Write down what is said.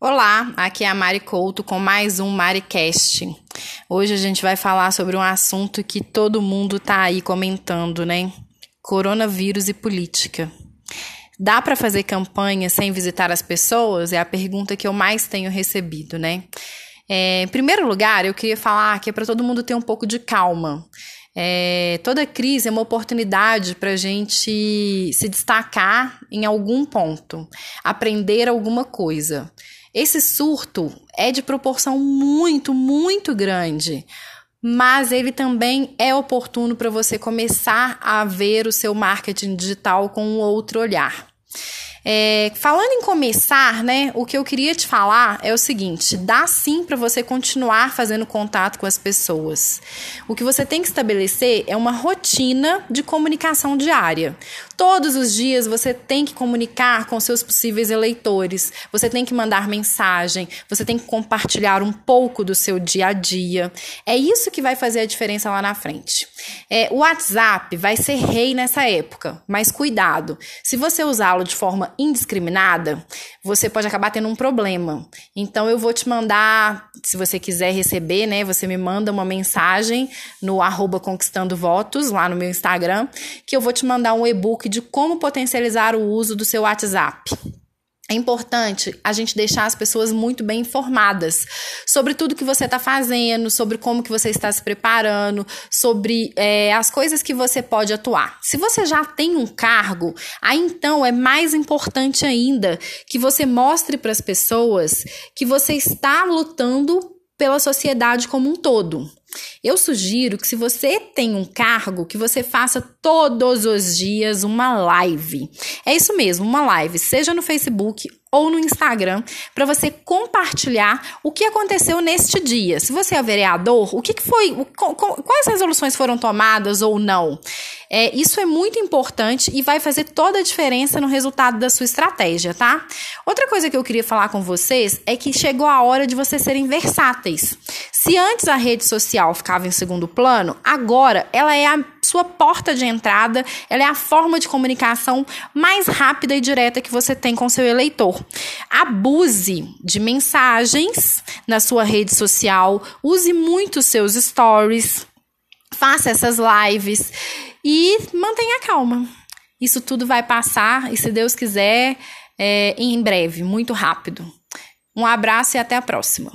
Olá, aqui é a Mari Couto com mais um MariCast. Hoje a gente vai falar sobre um assunto que todo mundo tá aí comentando, né? Coronavírus e política. Dá para fazer campanha sem visitar as pessoas? É a pergunta que eu mais tenho recebido, né? É, em primeiro lugar, eu queria falar que é para todo mundo ter um pouco de calma. É, toda crise é uma oportunidade para a gente se destacar em algum ponto, aprender alguma coisa. Esse surto é de proporção muito, muito grande, mas ele também é oportuno para você começar a ver o seu marketing digital com um outro olhar. É, falando em começar, né, o que eu queria te falar é o seguinte: dá sim para você continuar fazendo contato com as pessoas. O que você tem que estabelecer é uma rotina de comunicação diária. Todos os dias você tem que comunicar com seus possíveis eleitores, você tem que mandar mensagem, você tem que compartilhar um pouco do seu dia a dia. É isso que vai fazer a diferença lá na frente. É, o WhatsApp vai ser rei nessa época, mas cuidado, se você usá-lo de forma indiscriminada, você pode acabar tendo um problema. Então eu vou te mandar, se você quiser receber, né? Você me manda uma mensagem no arroba conquistando votos lá no meu Instagram, que eu vou te mandar um e-book de como potencializar o uso do seu WhatsApp. É importante a gente deixar as pessoas muito bem informadas sobre tudo que você está fazendo, sobre como que você está se preparando, sobre é, as coisas que você pode atuar. Se você já tem um cargo, aí então é mais importante ainda que você mostre para as pessoas que você está lutando pela sociedade como um todo. Eu sugiro que se você tem um cargo, que você faça todos os dias uma live. É isso mesmo, uma live, seja no Facebook ou no Instagram para você compartilhar o que aconteceu neste dia. Se você é vereador, o que, que foi, quais resoluções foram tomadas ou não. É, isso é muito importante e vai fazer toda a diferença no resultado da sua estratégia, tá? Outra coisa que eu queria falar com vocês é que chegou a hora de vocês serem versáteis. Se antes a rede social ficava em segundo plano, agora ela é a sua porta de entrada, ela é a forma de comunicação mais rápida e direta que você tem com seu eleitor. Abuse de mensagens na sua rede social, use muito seus stories, faça essas lives e mantenha calma. Isso tudo vai passar e, se Deus quiser, é, em breve, muito rápido. Um abraço e até a próxima.